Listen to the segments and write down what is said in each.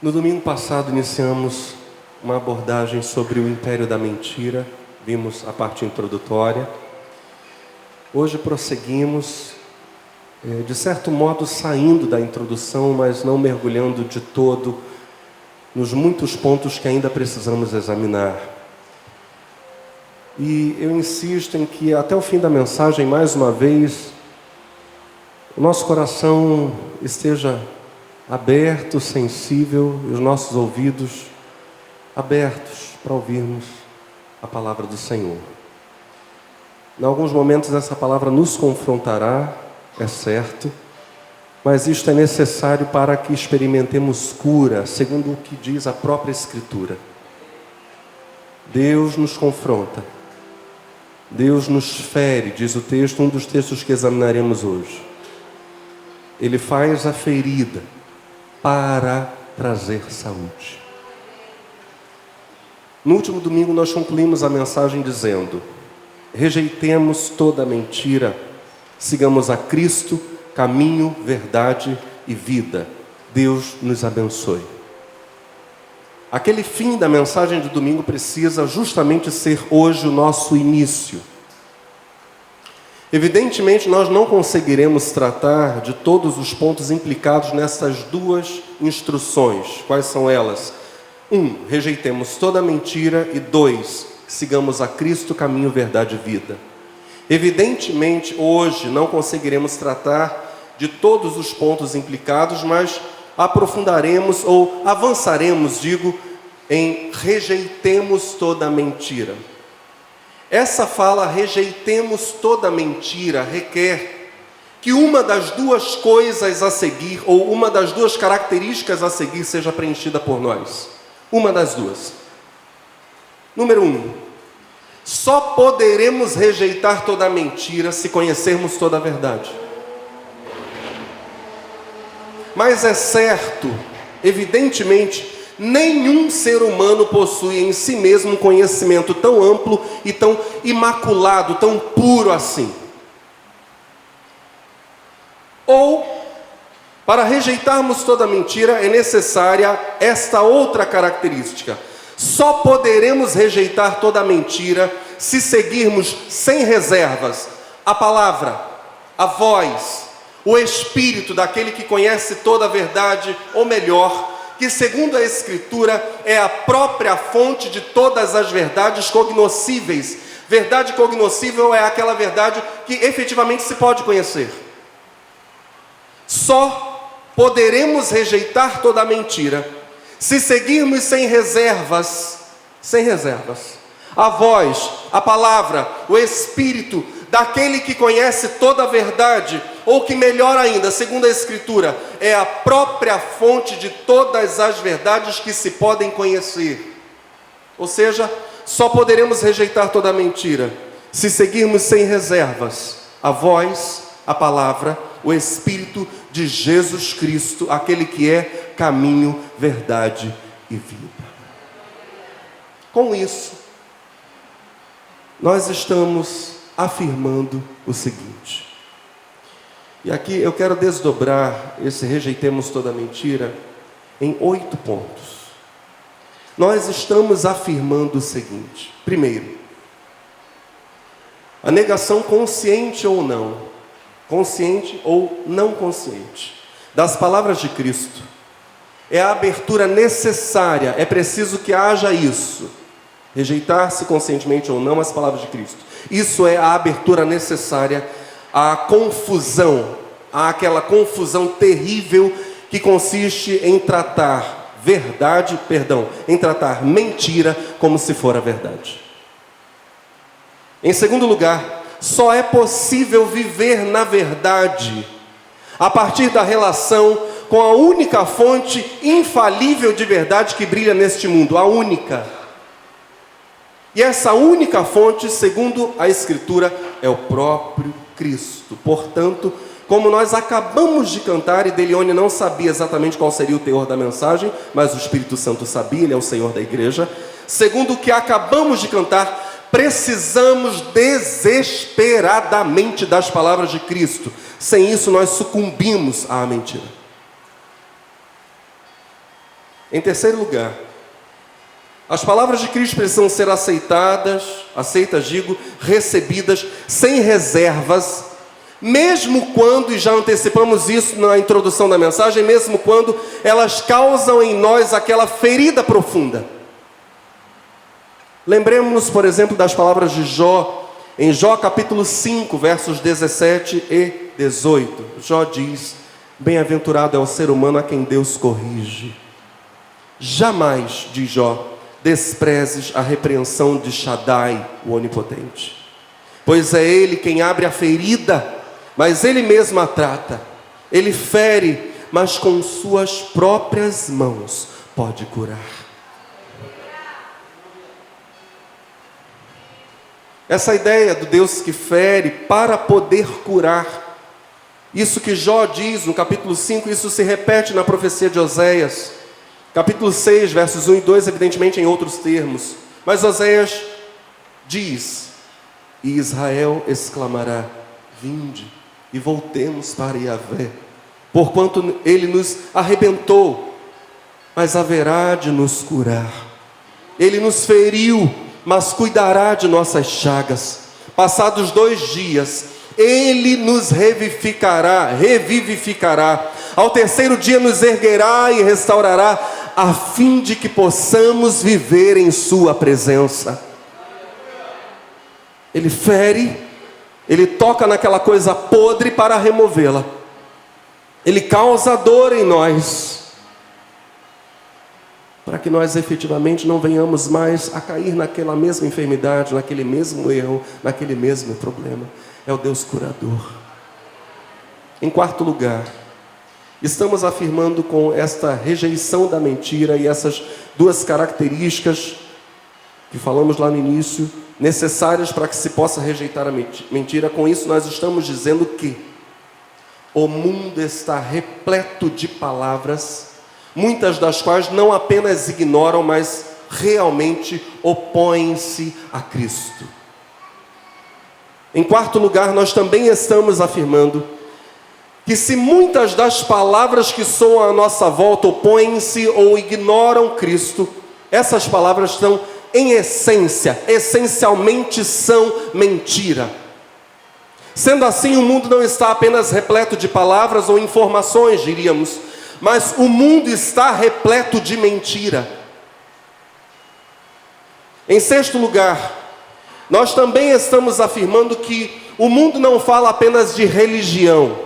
No domingo passado iniciamos uma abordagem sobre o império da mentira, vimos a parte introdutória. Hoje prosseguimos, eh, de certo modo saindo da introdução, mas não mergulhando de todo nos muitos pontos que ainda precisamos examinar. E eu insisto em que até o fim da mensagem, mais uma vez, o nosso coração esteja aberto, sensível e os nossos ouvidos abertos para ouvirmos a palavra do Senhor. Em alguns momentos essa palavra nos confrontará, é certo, mas isto é necessário para que experimentemos cura, segundo o que diz a própria Escritura. Deus nos confronta, Deus nos fere, diz o texto, um dos textos que examinaremos hoje. Ele faz a ferida, para trazer saúde. No último domingo, nós concluímos a mensagem dizendo: rejeitemos toda mentira, sigamos a Cristo, caminho, verdade e vida. Deus nos abençoe. Aquele fim da mensagem de domingo precisa justamente ser hoje o nosso início. Evidentemente, nós não conseguiremos tratar de todos os pontos implicados nessas duas instruções. Quais são elas? Um, rejeitemos toda mentira. E dois, sigamos a Cristo, caminho, verdade e vida. Evidentemente, hoje não conseguiremos tratar de todos os pontos implicados, mas aprofundaremos ou avançaremos, digo, em rejeitemos toda mentira. Essa fala, rejeitemos toda mentira, requer que uma das duas coisas a seguir, ou uma das duas características a seguir, seja preenchida por nós. Uma das duas. Número um, só poderemos rejeitar toda mentira se conhecermos toda a verdade. Mas é certo, evidentemente, Nenhum ser humano possui em si mesmo um conhecimento tão amplo e tão imaculado, tão puro assim. Ou, para rejeitarmos toda mentira, é necessária esta outra característica. Só poderemos rejeitar toda mentira se seguirmos sem reservas a palavra, a voz, o espírito daquele que conhece toda a verdade, ou melhor, que, segundo a Escritura, é a própria fonte de todas as verdades cognoscíveis. Verdade cognoscível é aquela verdade que efetivamente se pode conhecer. Só poderemos rejeitar toda mentira se seguirmos sem reservas, sem reservas. A voz, a palavra, o Espírito daquele que conhece toda a verdade, ou que melhor ainda, segundo a Escritura, é a própria fonte de todas as verdades que se podem conhecer. Ou seja, só poderemos rejeitar toda mentira se seguirmos sem reservas a voz, a palavra, o Espírito de Jesus Cristo, aquele que é caminho, verdade e vida. Com isso, nós estamos afirmando o seguinte. E aqui eu quero desdobrar esse rejeitemos toda mentira em oito pontos. Nós estamos afirmando o seguinte: primeiro, a negação consciente ou não, consciente ou não consciente, das palavras de Cristo, é a abertura necessária, é preciso que haja isso, rejeitar-se conscientemente ou não as palavras de Cristo. Isso é a abertura necessária à confusão, àquela confusão terrível que consiste em tratar verdade, perdão, em tratar mentira como se for a verdade. Em segundo lugar, só é possível viver na verdade a partir da relação com a única fonte infalível de verdade que brilha neste mundo, a única e essa única fonte, segundo a Escritura, é o próprio Cristo. Portanto, como nós acabamos de cantar, e Delione não sabia exatamente qual seria o teor da mensagem, mas o Espírito Santo sabia, ele é o Senhor da igreja. Segundo o que acabamos de cantar, precisamos desesperadamente das palavras de Cristo. Sem isso, nós sucumbimos à mentira. Em terceiro lugar, as palavras de Cristo precisam ser aceitadas, aceitas, digo, recebidas sem reservas, mesmo quando, e já antecipamos isso na introdução da mensagem, mesmo quando elas causam em nós aquela ferida profunda. Lembremos-nos, por exemplo, das palavras de Jó, em Jó capítulo 5, versos 17 e 18. Jó diz: Bem-aventurado é o ser humano a quem Deus corrige. Jamais, diz Jó, desprezes a repreensão de Shaddai, o Onipotente. Pois é Ele quem abre a ferida, mas Ele mesmo a trata. Ele fere, mas com suas próprias mãos pode curar. Essa ideia do Deus que fere para poder curar. Isso que Jó diz no capítulo 5, isso se repete na profecia de Oséias. Capítulo 6, versos 1 e 2, evidentemente em outros termos. Mas Oséias diz: E Israel exclamará: Vinde e voltemos para Yahvé, porquanto ele nos arrebentou, mas haverá de nos curar. Ele nos feriu, mas cuidará de nossas chagas. Passados dois dias, ele nos revivificará, revivificará. Ao terceiro dia nos erguerá e restaurará a fim de que possamos viver em Sua presença. Ele fere, ele toca naquela coisa podre para removê-la, ele causa dor em nós, para que nós efetivamente não venhamos mais a cair naquela mesma enfermidade, naquele mesmo erro, naquele mesmo problema. É o Deus curador. Em quarto lugar, Estamos afirmando com esta rejeição da mentira e essas duas características que falamos lá no início, necessárias para que se possa rejeitar a mentira. Com isso, nós estamos dizendo que o mundo está repleto de palavras, muitas das quais não apenas ignoram, mas realmente opõem-se a Cristo. Em quarto lugar, nós também estamos afirmando que se muitas das palavras que soam à nossa volta opõem-se ou ignoram Cristo, essas palavras são, em essência, essencialmente são mentira. Sendo assim, o mundo não está apenas repleto de palavras ou informações, diríamos, mas o mundo está repleto de mentira. Em sexto lugar, nós também estamos afirmando que o mundo não fala apenas de religião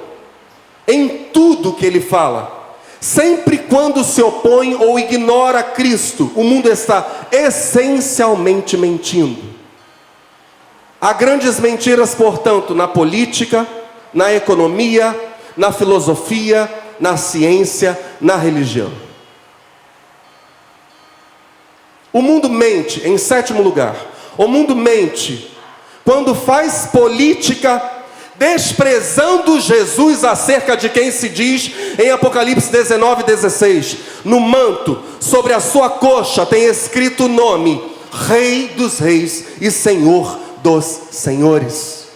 em tudo que ele fala. Sempre quando se opõe ou ignora Cristo, o mundo está essencialmente mentindo. Há grandes mentiras, portanto, na política, na economia, na filosofia, na ciência, na religião. O mundo mente, em sétimo lugar, o mundo mente quando faz política desprezando Jesus acerca de quem se diz em Apocalipse 19, 16: No manto, sobre a sua coxa, tem escrito o nome: Rei dos Reis e Senhor dos Senhores.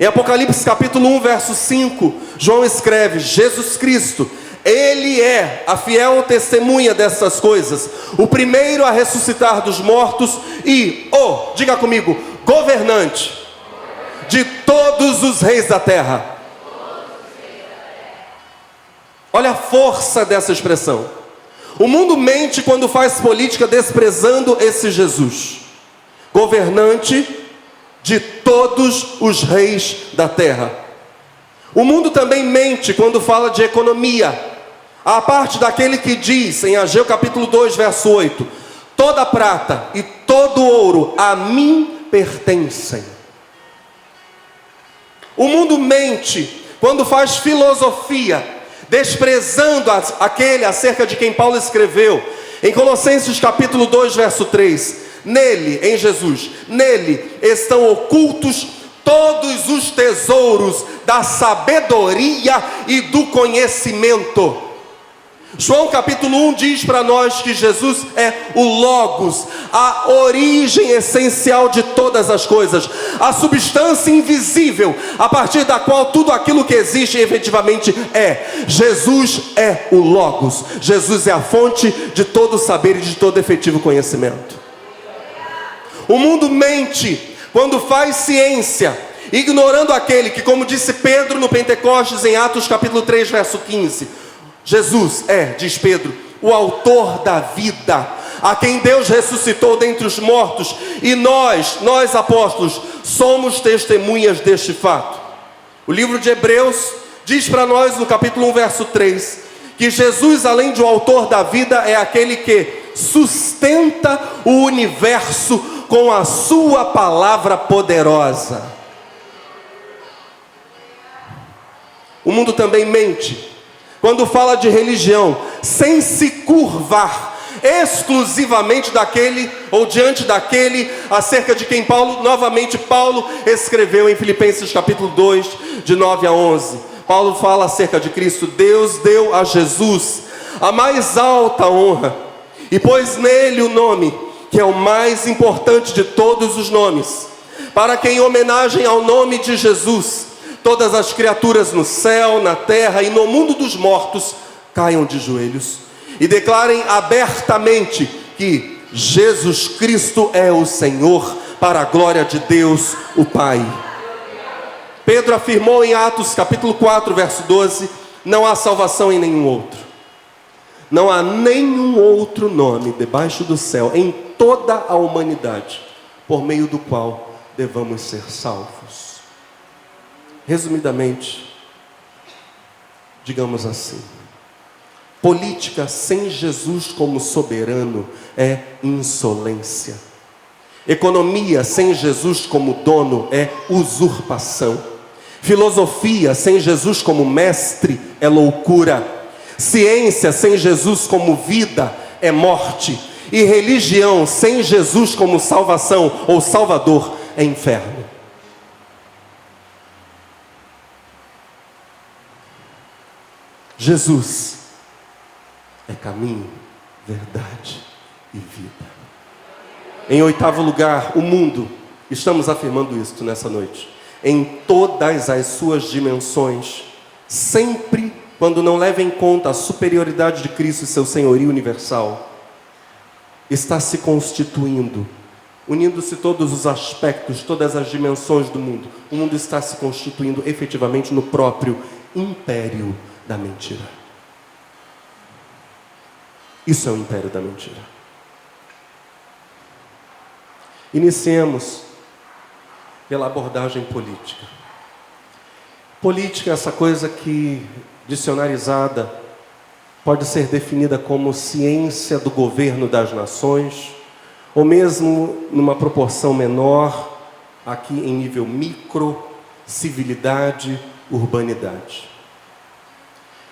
Em Apocalipse capítulo 1, verso 5, João escreve: Jesus Cristo, ele é a fiel testemunha dessas coisas, o primeiro a ressuscitar dos mortos e o, diga comigo, governante de todos os reis da terra. Olha a força dessa expressão. O mundo mente quando faz política desprezando esse Jesus, governante de todos os reis da terra. O mundo também mente quando fala de economia. A parte daquele que diz em Ageu capítulo 2, verso 8: Toda prata e todo ouro a mim pertencem. O mundo mente quando faz filosofia, desprezando aquele acerca de quem Paulo escreveu, em Colossenses capítulo 2, verso 3. Nele, em Jesus, nele estão ocultos todos os tesouros da sabedoria e do conhecimento. João capítulo 1 diz para nós que Jesus é o Logos, a origem essencial de todas as coisas, a substância invisível, a partir da qual tudo aquilo que existe efetivamente é. Jesus é o Logos, Jesus é a fonte de todo saber e de todo efetivo conhecimento. O mundo mente quando faz ciência, ignorando aquele que, como disse Pedro no Pentecostes, em Atos capítulo 3, verso 15, Jesus é, diz Pedro, o autor da vida, a quem Deus ressuscitou dentre os mortos, e nós, nós apóstolos, somos testemunhas deste fato. O livro de Hebreus diz para nós, no capítulo 1, verso 3, que Jesus, além de o autor da vida, é aquele que sustenta o universo com a sua palavra poderosa. O mundo também mente quando fala de religião, sem se curvar exclusivamente daquele ou diante daquele acerca de quem Paulo, novamente Paulo escreveu em Filipenses capítulo 2, de 9 a 11. Paulo fala acerca de Cristo, Deus deu a Jesus a mais alta honra e pôs nele o nome que é o mais importante de todos os nomes, para que em homenagem ao nome de Jesus todas as criaturas no céu, na terra e no mundo dos mortos caiam de joelhos e declarem abertamente que Jesus Cristo é o Senhor, para a glória de Deus, o Pai. Pedro afirmou em Atos capítulo 4, verso 12: Não há salvação em nenhum outro. Não há nenhum outro nome debaixo do céu, em toda a humanidade, por meio do qual devamos ser salvos. Resumidamente, digamos assim: política sem Jesus como soberano é insolência. Economia sem Jesus como dono é usurpação. Filosofia sem Jesus como mestre é loucura. Ciência sem Jesus como vida é morte. E religião sem Jesus como salvação ou salvador é inferno. Jesus é caminho, verdade e vida. Em oitavo lugar, o mundo, estamos afirmando isto nessa noite, em todas as suas dimensões, sempre quando não leva em conta a superioridade de Cristo e seu senhorio universal, está se constituindo, unindo-se todos os aspectos, todas as dimensões do mundo. O mundo está se constituindo efetivamente no próprio império da mentira. Isso é o império da mentira. Iniciemos pela abordagem política. Política é essa coisa que, dicionarizada, pode ser definida como ciência do governo das nações, ou mesmo numa proporção menor, aqui em nível micro, civilidade, urbanidade.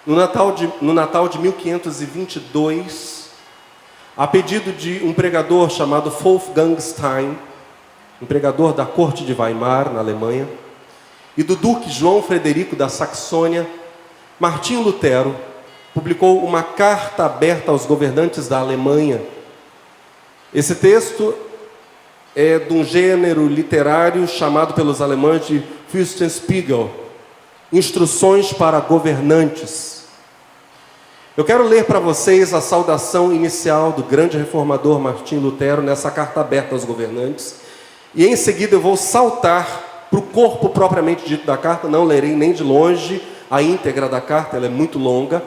No Natal de, no Natal de 1522, a pedido de um pregador chamado Wolfgang Stein, um pregador da corte de Weimar, na Alemanha, e do duque João Frederico da Saxônia, Martinho Lutero publicou uma carta aberta aos governantes da Alemanha. Esse texto é de um gênero literário chamado pelos alemães de Fürstenspiegel, Instruções para Governantes. Eu quero ler para vocês a saudação inicial do grande reformador Martim Lutero nessa carta aberta aos governantes. E em seguida eu vou saltar para o corpo propriamente dito da carta, não lerei nem de longe a íntegra da carta, ela é muito longa.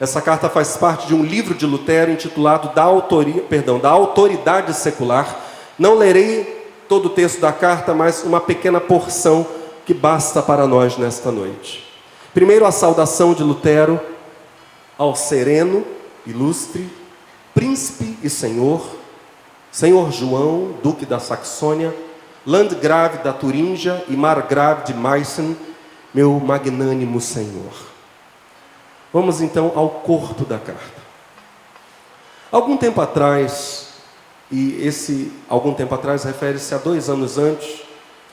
Essa carta faz parte de um livro de Lutero intitulado da, autoria, perdão, da Autoridade Secular. Não lerei todo o texto da carta, mas uma pequena porção que basta para nós nesta noite. Primeiro a saudação de Lutero ao sereno, ilustre, príncipe e senhor, senhor João, duque da Saxônia, landgrave da Turíngia e margrave de Meissen, meu magnânimo senhor. Vamos então ao corpo da carta. Algum tempo atrás, e esse algum tempo atrás refere-se a dois anos antes,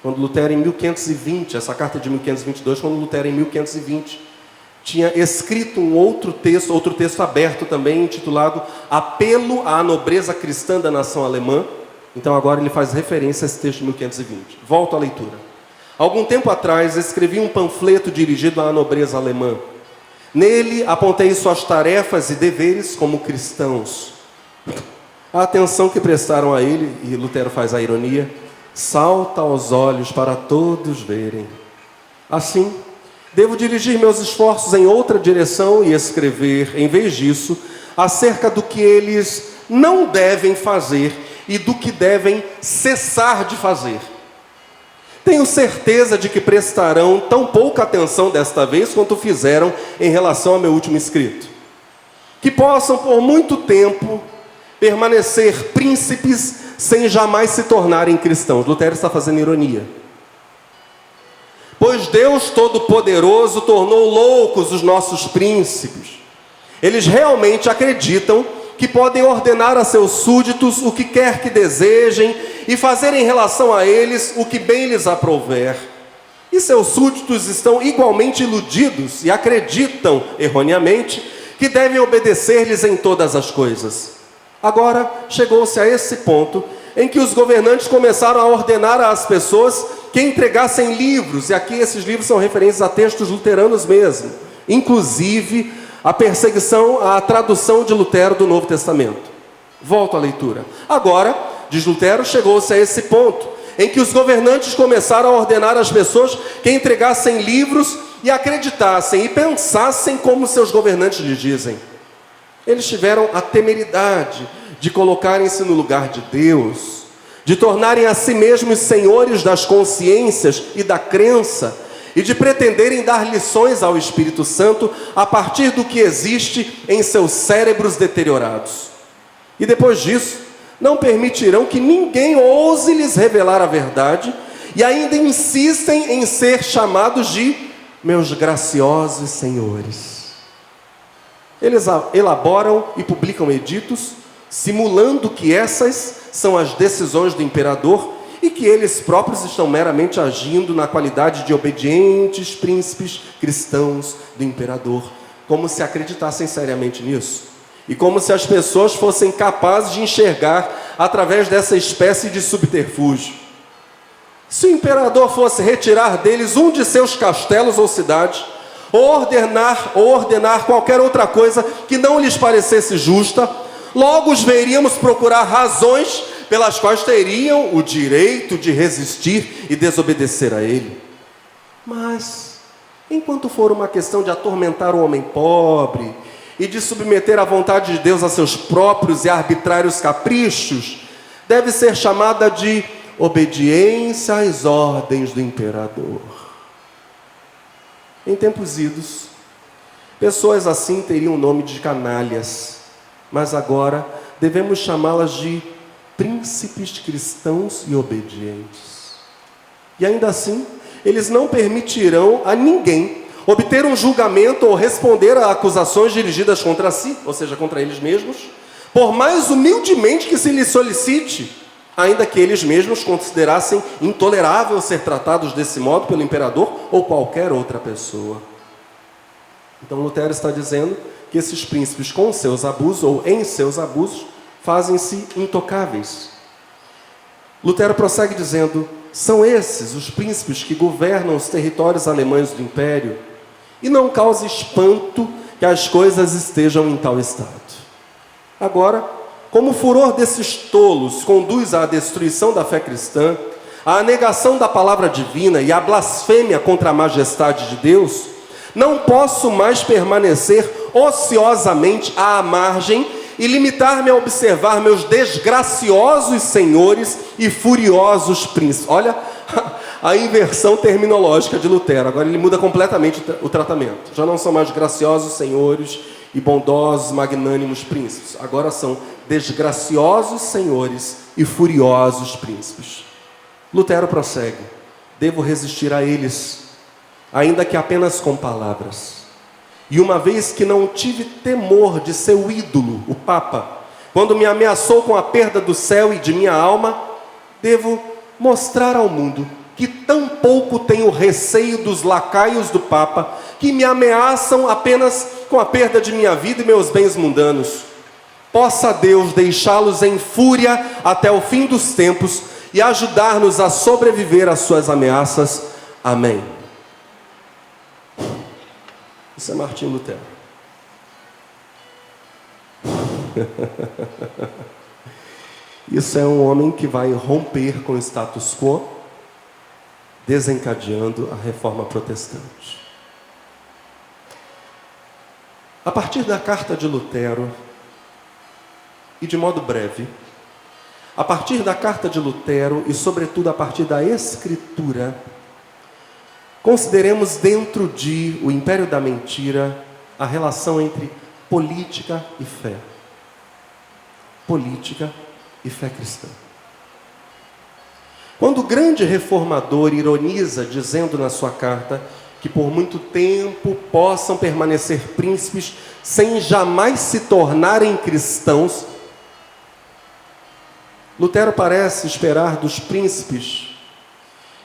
quando Lutero em 1520, essa carta é de 1522, quando Lutero em 1520 tinha escrito um outro texto, outro texto aberto também, intitulado Apelo à Nobreza Cristã da Nação Alemã. Então agora ele faz referência a esse texto de 1520. Volto à leitura. Algum tempo atrás escrevi um panfleto dirigido à nobreza alemã. Nele apontei suas tarefas e deveres como cristãos. A atenção que prestaram a ele, e Lutero faz a ironia, salta aos olhos para todos verem. Assim, devo dirigir meus esforços em outra direção e escrever, em vez disso, acerca do que eles não devem fazer e do que devem cessar de fazer. Tenho certeza de que prestarão tão pouca atenção desta vez quanto fizeram em relação ao meu último escrito. Que possam por muito tempo permanecer príncipes sem jamais se tornarem cristãos. Lutero está fazendo ironia. Pois Deus Todo-Poderoso tornou loucos os nossos príncipes. Eles realmente acreditam que podem ordenar a seus súditos o que quer que desejem e fazer em relação a eles o que bem lhes aprouver. E seus súditos estão igualmente iludidos e acreditam, erroneamente, que devem obedecer-lhes em todas as coisas. Agora chegou-se a esse ponto em que os governantes começaram a ordenar às pessoas que entregassem livros, e aqui esses livros são referentes a textos luteranos mesmo, inclusive a perseguição à tradução de Lutero do Novo Testamento. Volto à leitura. Agora, diz Lutero, chegou-se a esse ponto em que os governantes começaram a ordenar às pessoas que entregassem livros e acreditassem e pensassem como seus governantes lhes dizem. Eles tiveram a temeridade de colocarem-se no lugar de Deus, de tornarem a si mesmos senhores das consciências e da crença, e de pretenderem dar lições ao Espírito Santo a partir do que existe em seus cérebros deteriorados. E depois disso, não permitirão que ninguém ouse lhes revelar a verdade e ainda insistem em ser chamados de meus graciosos senhores. Eles elaboram e publicam editos simulando que essas são as decisões do imperador e que eles próprios estão meramente agindo na qualidade de obedientes príncipes cristãos do imperador, como se acreditassem seriamente nisso. E como se as pessoas fossem capazes de enxergar através dessa espécie de subterfúgio. Se o imperador fosse retirar deles um de seus castelos ou cidades, ordenar, ou ordenar qualquer outra coisa que não lhes parecesse justa, logo os veríamos procurar razões pelas quais teriam o direito de resistir e desobedecer a ele. Mas, enquanto for uma questão de atormentar o homem pobre e de submeter a vontade de Deus a seus próprios e arbitrários caprichos, deve ser chamada de obediência às ordens do imperador. Em tempos idos, pessoas assim teriam o nome de canalhas mas agora devemos chamá-las de príncipes cristãos e obedientes. E ainda assim, eles não permitirão a ninguém obter um julgamento ou responder a acusações dirigidas contra si, ou seja, contra eles mesmos, por mais humildemente que se lhes solicite, ainda que eles mesmos considerassem intolerável ser tratados desse modo pelo imperador ou qualquer outra pessoa. Então Lutero está dizendo que esses príncipes, com seus abusos ou em seus abusos, fazem-se intocáveis. Lutero prossegue dizendo: são esses os príncipes que governam os territórios alemães do império, e não causa espanto que as coisas estejam em tal estado. Agora, como o furor desses tolos conduz à destruição da fé cristã, à negação da palavra divina e à blasfêmia contra a majestade de Deus, não posso mais permanecer ociosamente à margem e limitar-me a observar meus desgraciosos senhores e furiosos príncipes. Olha a inversão terminológica de Lutero. Agora ele muda completamente o tratamento. Já não são mais graciosos senhores e bondosos, magnânimos príncipes. Agora são desgraciosos senhores e furiosos príncipes. Lutero prossegue: devo resistir a eles ainda que apenas com palavras. E uma vez que não tive temor de seu ídolo, o Papa, quando me ameaçou com a perda do céu e de minha alma, devo mostrar ao mundo que tão pouco tenho receio dos lacaios do Papa, que me ameaçam apenas com a perda de minha vida e meus bens mundanos. Possa Deus deixá-los em fúria até o fim dos tempos e ajudar-nos a sobreviver às suas ameaças. Amém. Isso é Martim Lutero. Isso é um homem que vai romper com o status quo, desencadeando a reforma protestante. A partir da carta de Lutero, e de modo breve, a partir da carta de Lutero e, sobretudo, a partir da Escritura, consideremos dentro de o império da mentira a relação entre política e fé. Política e fé cristã. Quando o grande reformador ironiza, dizendo na sua carta que por muito tempo possam permanecer príncipes sem jamais se tornarem cristãos, Lutero parece esperar dos príncipes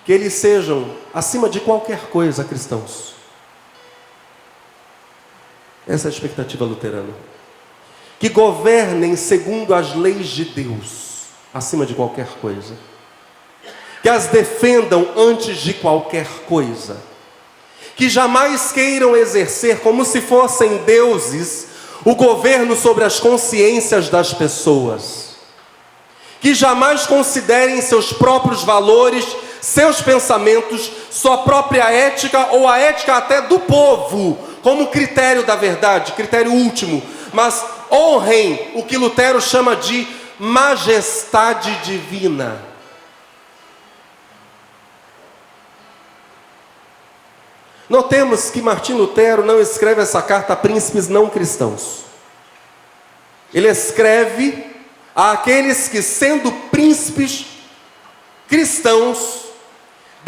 que eles sejam, acima de qualquer coisa, cristãos. Essa é a expectativa luterana. Que governem segundo as leis de Deus, acima de qualquer coisa. Que as defendam antes de qualquer coisa. Que jamais queiram exercer como se fossem deuses o governo sobre as consciências das pessoas. Que jamais considerem seus próprios valores seus pensamentos, sua própria ética ou a ética até do povo, como critério da verdade, critério último, mas honrem o que Lutero chama de majestade divina. Notemos que Martim Lutero não escreve essa carta a príncipes não cristãos. Ele escreve àqueles que, sendo príncipes cristãos,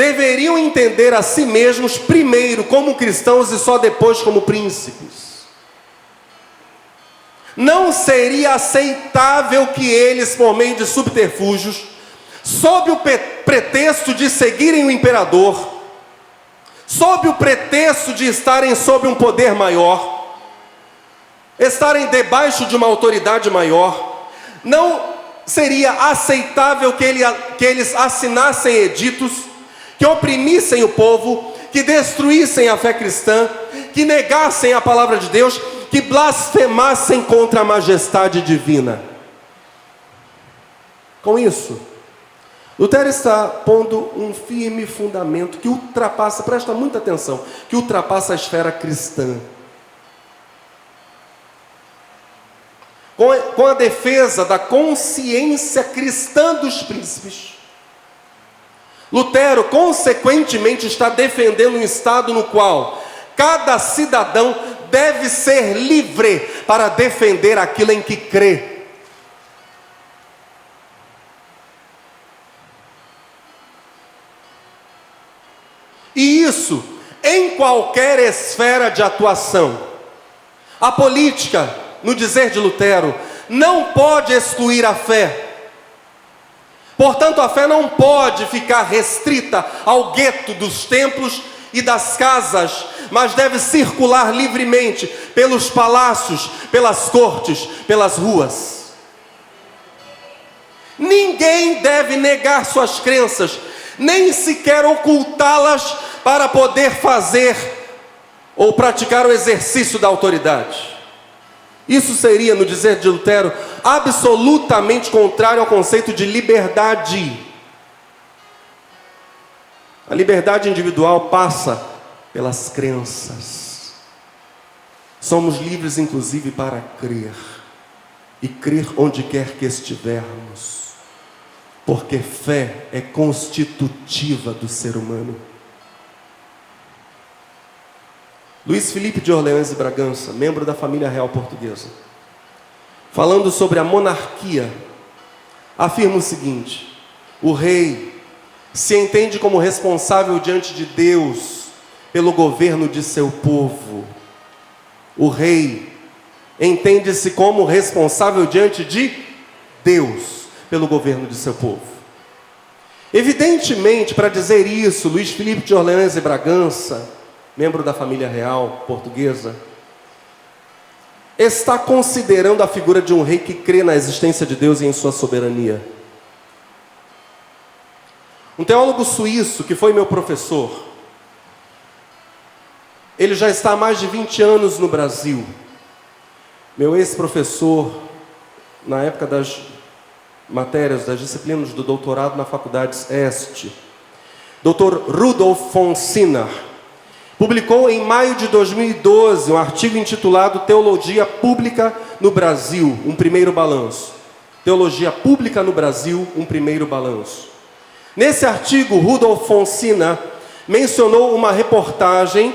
deveriam entender a si mesmos primeiro como cristãos e só depois como príncipes. Não seria aceitável que eles, por meio de subterfúgios, sob o pretexto de seguirem o imperador, sob o pretexto de estarem sob um poder maior, estarem debaixo de uma autoridade maior, não seria aceitável que, ele, que eles assinassem editos que oprimissem o povo, que destruíssem a fé cristã, que negassem a palavra de Deus, que blasfemassem contra a majestade divina. Com isso, Lutero está pondo um firme fundamento que ultrapassa, presta muita atenção, que ultrapassa a esfera cristã. Com a, defesa da consciência cristã dos príncipes, Lutero, consequentemente, está defendendo um Estado no qual cada cidadão deve ser livre para defender aquilo em que crê. E isso em qualquer esfera de atuação. A política, no dizer de Lutero, não pode excluir a fé. Portanto, a fé não pode ficar restrita ao gueto dos templos e das casas, mas deve circular livremente pelos palácios, pelas cortes, pelas ruas. Ninguém deve negar suas crenças, nem sequer ocultá-las para poder fazer ou praticar o exercício da autoridade. Isso seria, no dizer de Lutero, absolutamente contrário ao conceito de liberdade. A liberdade individual passa pelas crenças. Somos livres, inclusive, para crer, e crer onde quer que estivermos, porque fé é constitutiva do ser humano. Luiz Felipe de Orleans e Bragança, membro da família real portuguesa, falando sobre a monarquia, afirma o seguinte: o rei se entende como responsável diante de Deus pelo governo de seu povo. O rei entende-se como responsável diante de Deus pelo governo de seu povo. Evidentemente, para dizer isso, Luiz Felipe de Orleans e Bragança, membro da família real portuguesa, está considerando a figura de um rei que crê na existência de Deus e em sua soberania. Um teólogo suíço que foi meu professor, ele já está há mais de 20 anos no Brasil. Meu ex-professor, na época das matérias, das disciplinas do doutorado na faculdade Este, Dr. Rudolf von Sinner, publicou em maio de 2012 um artigo intitulado Teologia Pública no Brasil, um primeiro balanço. Teologia Pública no Brasil, um primeiro balanço. Nesse artigo, Rudolf Fonsina mencionou uma reportagem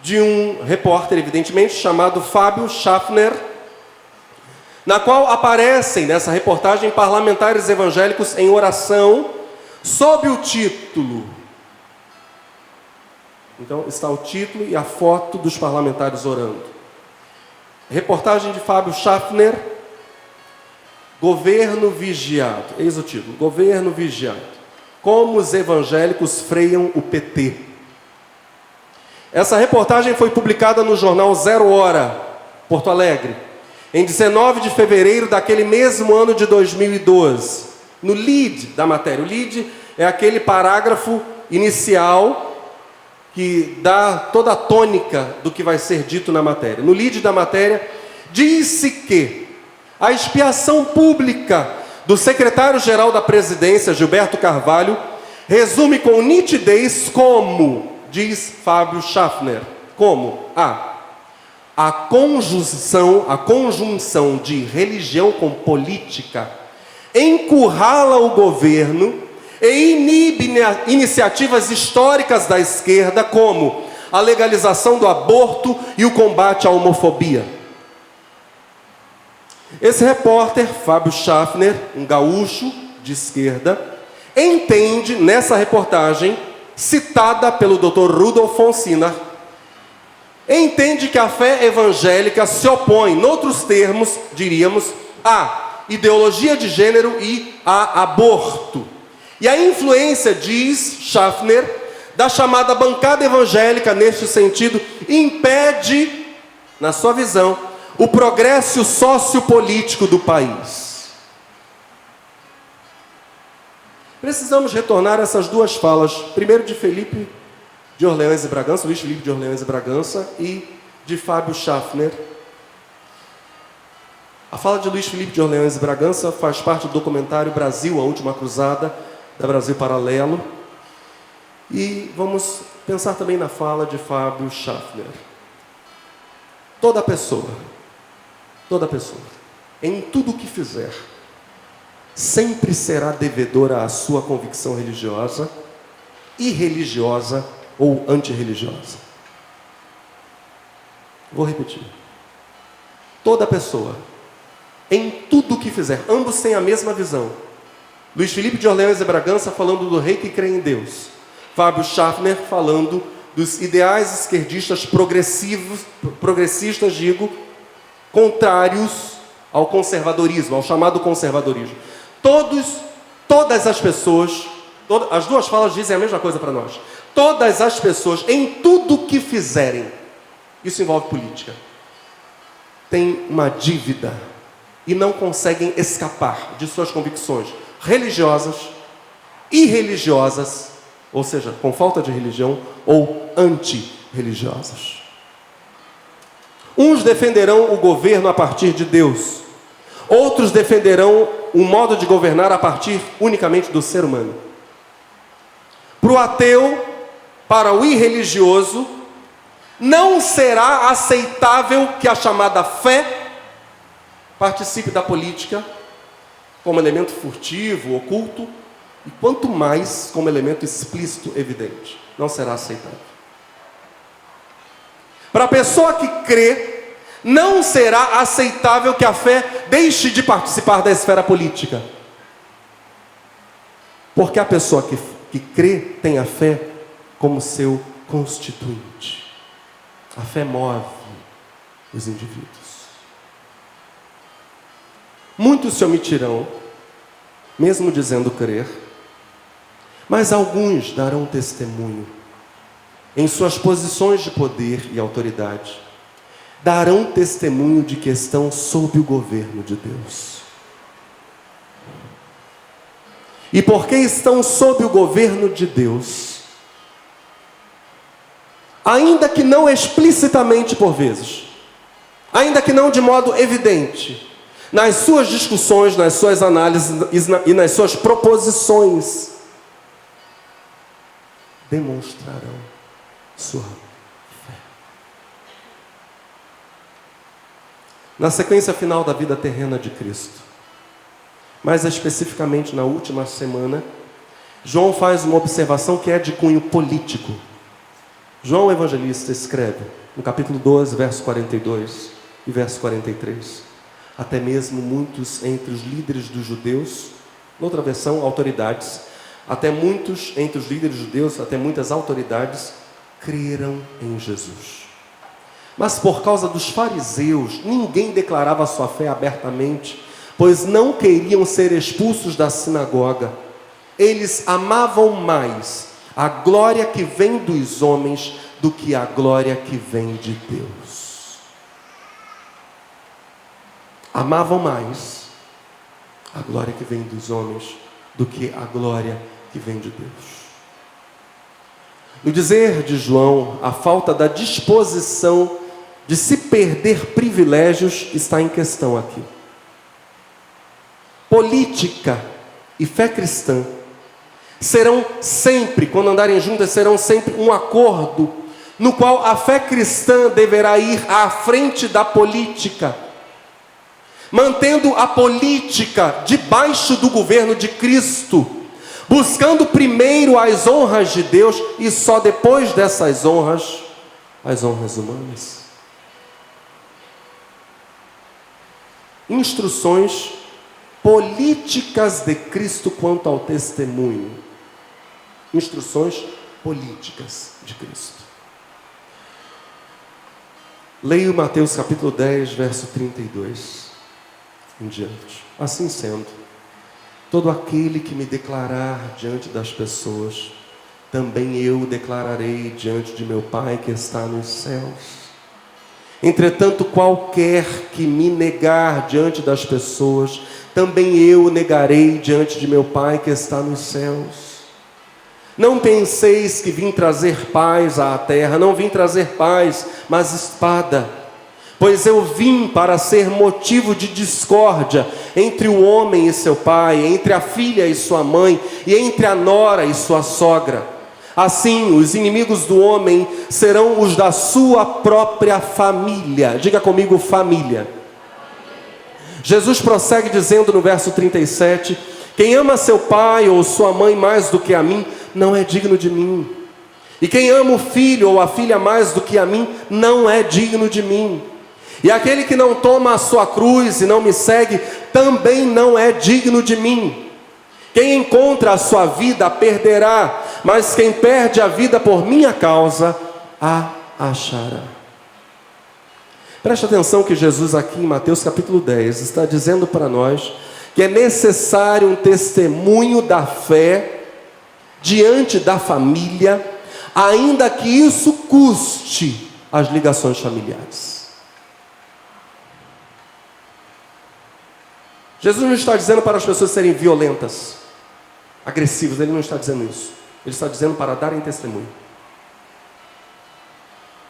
de um repórter, evidentemente, chamado Fábio Schaffner, na qual aparecem nessa reportagem parlamentares evangélicos em oração, sob o título. Então está o título e a foto dos parlamentares orando. Reportagem de Fábio Schaffner, Governo vigiado. Eis o título: Governo vigiado. Como os evangélicos freiam o PT. Essa reportagem foi publicada no jornal Zero Hora, Porto Alegre, em 19 de fevereiro daquele mesmo ano de 2012. No lead da matéria. O lead é aquele parágrafo inicial que dá toda a tônica do que vai ser dito na matéria. No lead da matéria, disse que a expiação pública do secretário-geral da presidência, Gilberto Carvalho, resume com nitidez como, diz Fábio Schaffner, como a a conjunção, a conjunção de religião com política encurrala o governo e inibe iniciativas históricas da esquerda como a legalização do aborto e o combate à homofobia. Esse repórter, Fábio Schaffner, um gaúcho de esquerda, entende nessa reportagem, citada pelo Dr. Rudolf Fonsina, entende que a fé evangélica se opõe, noutros termos, diríamos, à ideologia de gênero e a aborto. E a influência, diz Schaffner, da chamada bancada evangélica neste sentido, impede, na sua visão, o progresso sociopolítico do país. Precisamos retornar essas duas falas, primeiro de Felipe de Orleans e Bragança, Luiz Felipe de Orleans e Bragança, e de Fábio Schaffner. A fala de Luiz Felipe de Orleans e Bragança faz parte do documentário Brasil, a Última Cruzada, da Brasil Paralelo. E vamos pensar também na fala de Fábio Schaffner. Toda pessoa Toda pessoa, em tudo o que fizer, sempre será devedora à sua convicção religiosa, irreligiosa ou antirreligiosa. Vou repetir. Toda pessoa, em tudo o que fizer, ambos têm a mesma visão. Luiz Felipe de Orleans e Bragança falando do rei que crê em Deus. Fábio Schaffner falando dos ideais esquerdistas progressivos, progressistas, digo, contrários ao conservadorismo, ao chamado conservadorismo. Todos, todas as pessoas, todas, as duas falas dizem a mesma coisa para nós. Todas as pessoas, em tudo que fizerem, isso envolve política, têm uma dívida e não conseguem escapar de suas convicções religiosas, irreligiosas, ou seja, com falta de religião, ou antirreligiosas. Uns defenderão o governo a partir de Deus, outros defenderão um modo de governar a partir unicamente do ser humano. Para o ateu, para o irreligioso, não será aceitável que a chamada fé participe da política como elemento furtivo, oculto, e quanto mais como elemento explícito, evidente. Não será aceitável. Para a pessoa que crê, não será aceitável que a fé deixe de participar da esfera política. Porque a pessoa que, que crê tem a fé como seu constituinte. A fé move os indivíduos. Muitos se omitirão, mesmo dizendo crer, Mas alguns darão testemunho em suas posições de poder e autoridade, darão testemunho de que estão sob o governo de Deus. E porque estão sob o governo de Deus, ainda que não explicitamente por vezes, ainda que não de modo evidente, nas suas discussões, nas suas análises e nas suas proposições, demonstrarão sua fé. Na sequência final da vida terrena de Cristo, mais especificamente na última semana, João faz uma observação que é de cunho político. João Evangelista escreve, no capítulo 12, verso 42 e verso 43, até mesmo muitos entre os líderes dos judeus, noutra versão, autoridades, até muitos entre os líderes judeus, até muitas autoridades, creram em Jesus. Mas por causa dos fariseus, ninguém declarava sua fé abertamente, pois não queriam ser expulsos da sinagoga. Eles amavam mais a glória que vem dos homens do que a glória que vem de Deus. Amavam mais a glória que vem dos homens do que a glória que vem de Deus. No dizer de João, a falta da disposição de se perder privilégios está em questão aqui. Política e fé cristã serão sempre, quando andarem juntas, serão sempre um acordo no qual a fé cristã deverá ir à frente da política, mantendo a política debaixo do governo de Cristo, buscando primeiro as honras de Deus e só depois dessas honras, as honras humanas. Instruções políticas de Cristo quanto ao testemunho instruções políticas de Cristo. Leio Mateus capítulo 10, verso 32 em diante. Assim sendo, todo aquele que me declarar diante das pessoas, também eu declararei diante de meu Pai que está nos céus. Entretanto, qualquer que me negar diante das pessoas, também eu negarei diante de meu Pai que está nos céus. Não penseis que vim trazer paz à terra, não vim trazer paz, mas espada. Pois eu vim para ser motivo de discórdia entre o homem e seu pai, entre a filha e sua mãe, e entre a nora e sua sogra. Assim, os inimigos do homem serão os da sua própria família. Diga comigo, família. Jesus prossegue dizendo no verso 37: Quem ama seu pai ou sua mãe mais do que a mim, não é digno de mim. E quem ama o filho ou a filha mais do que a mim, não é digno de mim. E aquele que não toma a sua cruz e não me segue, também não é digno de mim. Quem encontra a sua vida perderá, mas quem perde a vida por minha causa, a achará. Preste atenção que Jesus, aqui em Mateus capítulo 10, está dizendo para nós que é necessário um testemunho da fé diante da família, ainda que isso custe as ligações familiares. Jesus não está dizendo para as pessoas serem violentas, agressivas, ele não está dizendo isso. Ele está dizendo para darem testemunho.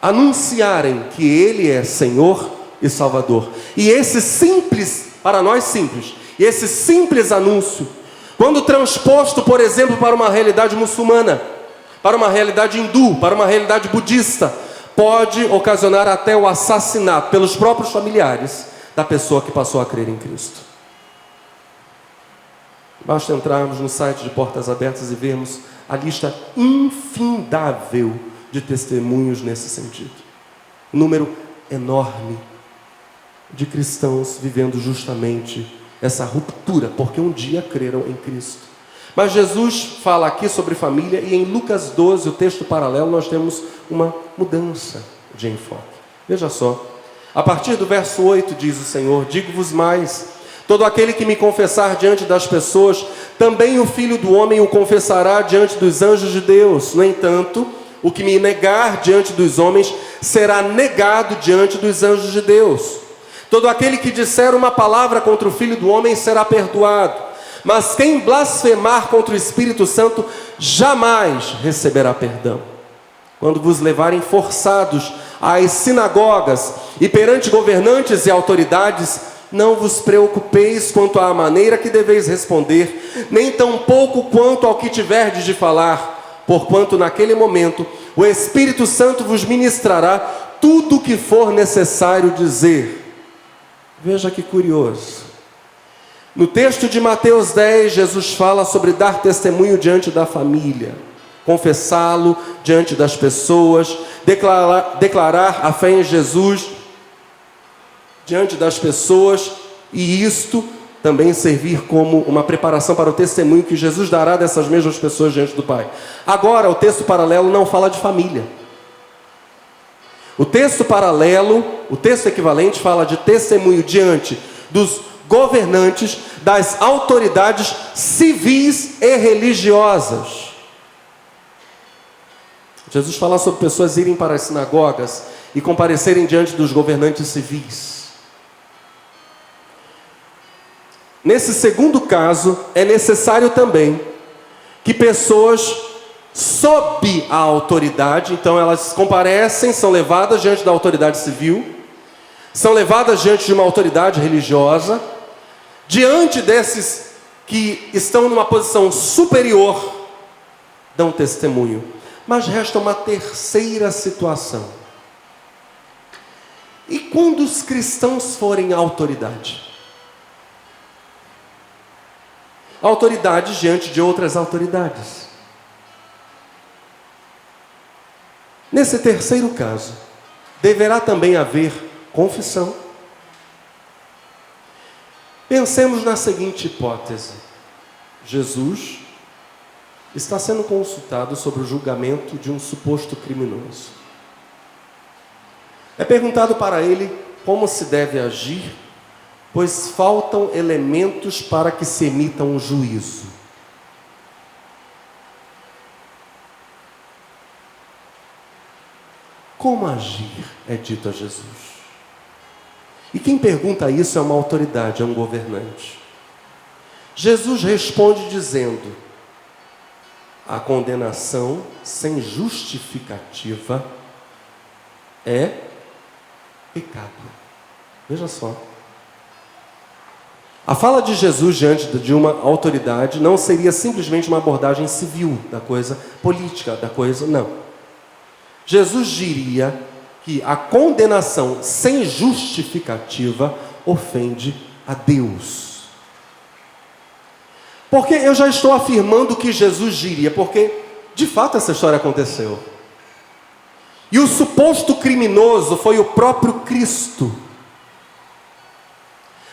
Anunciarem que Ele é Senhor e Salvador. E esse simples, para nós simples, e esse simples anúncio quando transposto, por exemplo, para uma realidade muçulmana, para uma realidade hindu, para uma realidade budista, pode ocasionar até o assassinato pelos próprios familiares da pessoa que passou a crer em Cristo. Basta entrarmos no site de Portas Abertas e vermos a lista infindável de testemunhos nesse sentido. Um número enorme de cristãos vivendo justamente essa ruptura, porque um dia creram em Cristo. Mas Jesus fala aqui sobre família e em Lucas 12, o texto paralelo, nós temos uma mudança de enfoque. Veja só, a partir do verso 8 diz o Senhor: Digo-vos mais, todo aquele que me confessar diante das pessoas, também o filho do homem o confessará diante dos anjos de Deus. No entanto, o que me negar diante dos homens será negado diante dos anjos de Deus. Todo aquele que disser uma palavra contra o filho do homem será perdoado, mas quem blasfemar contra o Espírito Santo jamais receberá perdão. Quando vos levarem forçados às sinagogas e perante governantes e autoridades, não vos preocupeis quanto à maneira que deveis responder, nem tampouco quanto ao que tiverdes de falar, porquanto naquele momento o Espírito Santo vos ministrará tudo o que for necessário dizer. Veja que curioso. No texto de Mateus 10, Jesus fala sobre dar testemunho diante da família, confessá-lo diante das pessoas, declarar, declarar a fé em Jesus diante das pessoas, e isto também servir como uma preparação para o testemunho que Jesus dará dessas mesmas pessoas diante do Pai. Agora, o texto paralelo não fala de família. O texto paralelo, o texto equivalente, fala de testemunho diante dos governantes, das autoridades civis e religiosas. Jesus fala sobre pessoas irem para as sinagogas e comparecerem diante dos governantes civis. Nesse segundo caso, é necessário também que pessoas sob a autoridade, então elas comparecem, são levadas diante da autoridade civil, são levadas diante de uma autoridade religiosa, diante desses que estão numa posição superior, dão testemunho. Mas resta uma terceira situação. E quando os cristãos forem autoridade? Autoridade diante de outras autoridades. Nesse terceiro caso, deverá também haver confissão. Pensemos na seguinte hipótese: Jesus está sendo consultado sobre o julgamento de um suposto criminoso. É perguntado para ele como se deve agir pois faltam elementos para que se emita um juízo. Como agir? É dito a Jesus. E quem pergunta isso é uma autoridade, é um governante. Jesus responde dizendo: a condenação sem justificativa é pecado. Veja só. A fala de Jesus diante de uma autoridade não seria simplesmente uma abordagem civil da coisa, política da coisa, não. Jesus diria que a condenação sem justificativa ofende a Deus. Porque eu já estou afirmando que Jesus diria, porque de fato essa história aconteceu. E o suposto criminoso foi o próprio Cristo.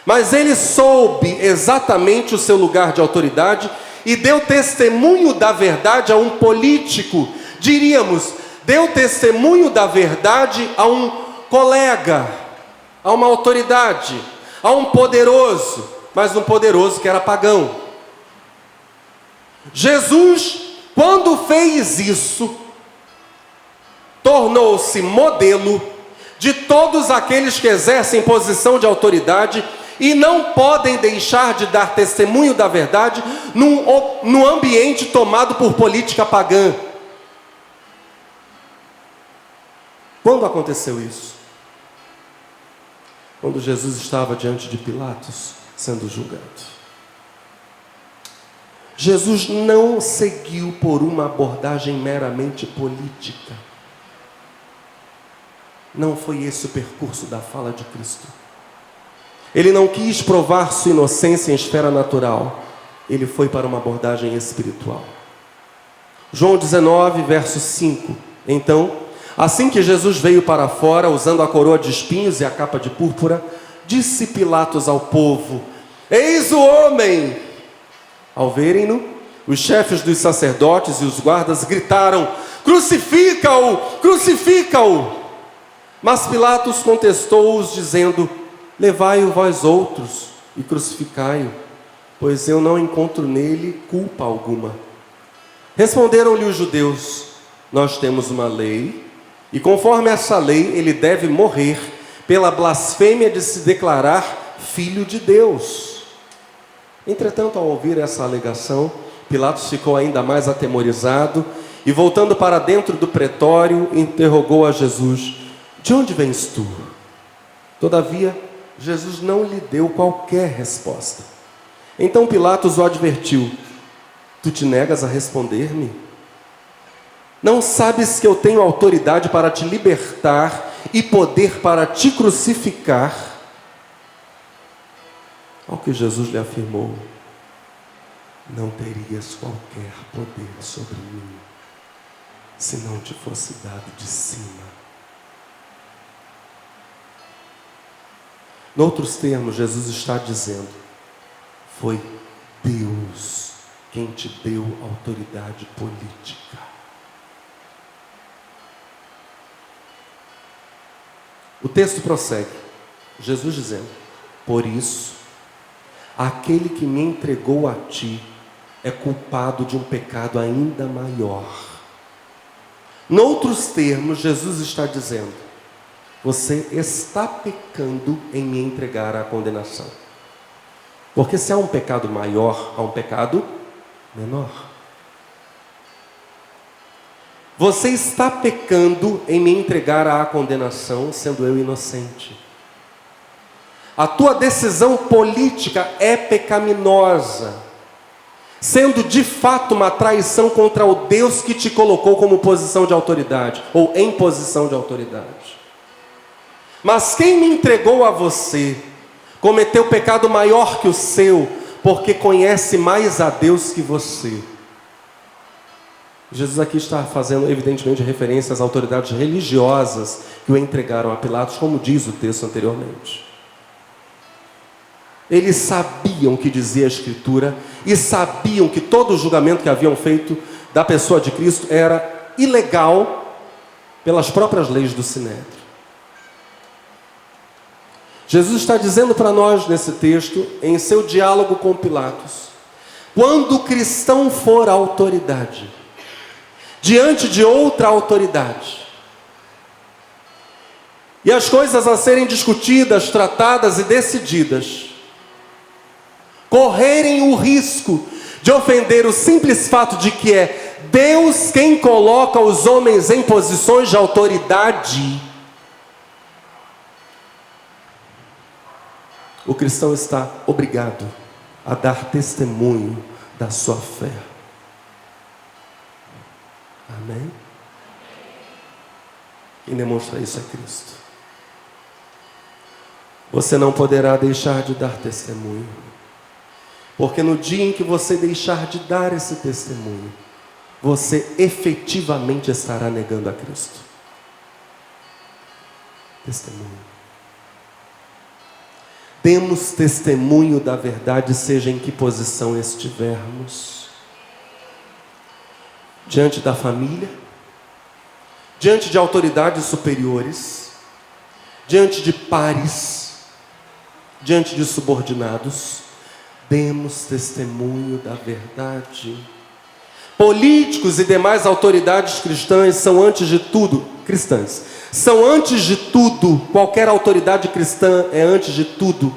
Mas ele soube exatamente o seu lugar de autoridade e deu testemunho da verdade a um político. Diríamos, deu testemunho da verdade a um colega, a uma autoridade, a um poderoso, mas um poderoso que era pagão. Jesus, quando fez isso, tornou-se modelo de todos aqueles que exercem posição de autoridade e não podem deixar de dar testemunho da verdade num, num ambiente tomado por política pagã. Quando aconteceu isso? Quando Jesus estava diante de Pilatos sendo julgado. Jesus não seguiu por uma abordagem meramente política. Não foi esse o percurso da fala de Cristo. Ele não quis provar sua inocência em esfera natural, ele foi para uma abordagem espiritual. João 19, verso 5. Então, assim que Jesus veio para fora, usando a coroa de espinhos e a capa de púrpura, disse Pilatos ao povo: Eis o homem! Ao verem-no, os chefes dos sacerdotes e os guardas gritaram: Crucifica-o! Crucifica-o! Mas Pilatos contestou-os, dizendo: Levai-o vós outros e crucificai-o. pois eu não encontro nele culpa alguma. Responderam-lhe os judeus: Nós temos uma lei, e conforme essa lei, ele deve morrer pela blasfêmia de se declarar filho de Deus. Entretanto, ao ouvir essa alegação, Pilatos ficou ainda mais atemorizado e, voltando para dentro do pretório, interrogou a Jesus: De onde vens tu? Todavia, Jesus não lhe deu qualquer resposta. Então Pilatos o advertiu: Tu te negas a responder-me? Não sabes que eu tenho autoridade para te libertar e poder para te crucificar? Ao que Jesus lhe afirmou: Não terias qualquer poder sobre mim se não te fosse dado de cima. Noutros termos, Jesus está dizendo: Foi Deus quem te deu autoridade política. O texto prossegue, Jesus dizendo: Por isso, aquele que me entregou a ti é culpado de um pecado ainda maior. Noutros termos, Jesus está dizendo: Você está pecando em me entregar à condenação. Porque se há um pecado maior, há um pecado menor. Você está pecando em me entregar à condenação, sendo eu inocente. A tua decisão política é pecaminosa, sendo de fato uma traição contra o Deus que te colocou como posição de autoridade, ou em posição de autoridade. Mas quem me entregou a você cometeu pecado maior que o seu, porque conhece mais a Deus que você. Jesus aqui está fazendo, evidentemente, referência às autoridades religiosas que o entregaram a Pilatos, como diz o texto anteriormente. Eles sabiam o que dizia a Escritura e sabiam que todo o julgamento que haviam feito da pessoa de Cristo era ilegal pelas próprias leis do Sinédrio. Jesus está dizendo para nós nesse texto, em seu diálogo com Pilatos, quando o cristão for autoridade, diante de outra autoridade. E as coisas a serem discutidas, tratadas e decididas, correrem o risco de ofender o simples fato de que é Deus quem coloca os homens em posições de autoridade. O cristão está obrigado a dar testemunho da sua fé. Amém? Quem demonstra isso é Cristo. Você não poderá deixar de dar testemunho, porque no dia em que você deixar de dar esse testemunho, você efetivamente estará negando a Cristo. Testemunho. Demos testemunho da verdade, seja em que posição estivermos diante da família, diante de autoridades superiores, diante de pares, diante de subordinados, demos testemunho da verdade. Políticos e demais autoridades cristãs são antes de tudo cristãs. São antes de tudo, qualquer autoridade cristã é antes de tudo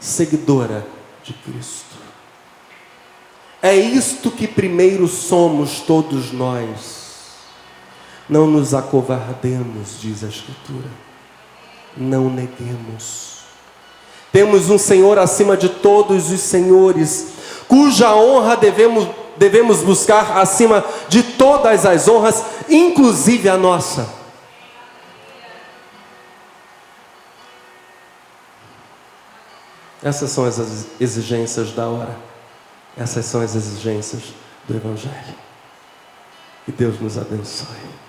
seguidora de Cristo. É isto que primeiro somos todos nós. Não nos acovardemos, diz a Escritura. Não neguemos. Temos um Senhor acima de todos os senhores, cuja honra devemos, devemos buscar acima de todas as honras, inclusive a nossa. Essas são as exigências da hora. Essas são as exigências do Evangelho. Que Deus nos abençoe.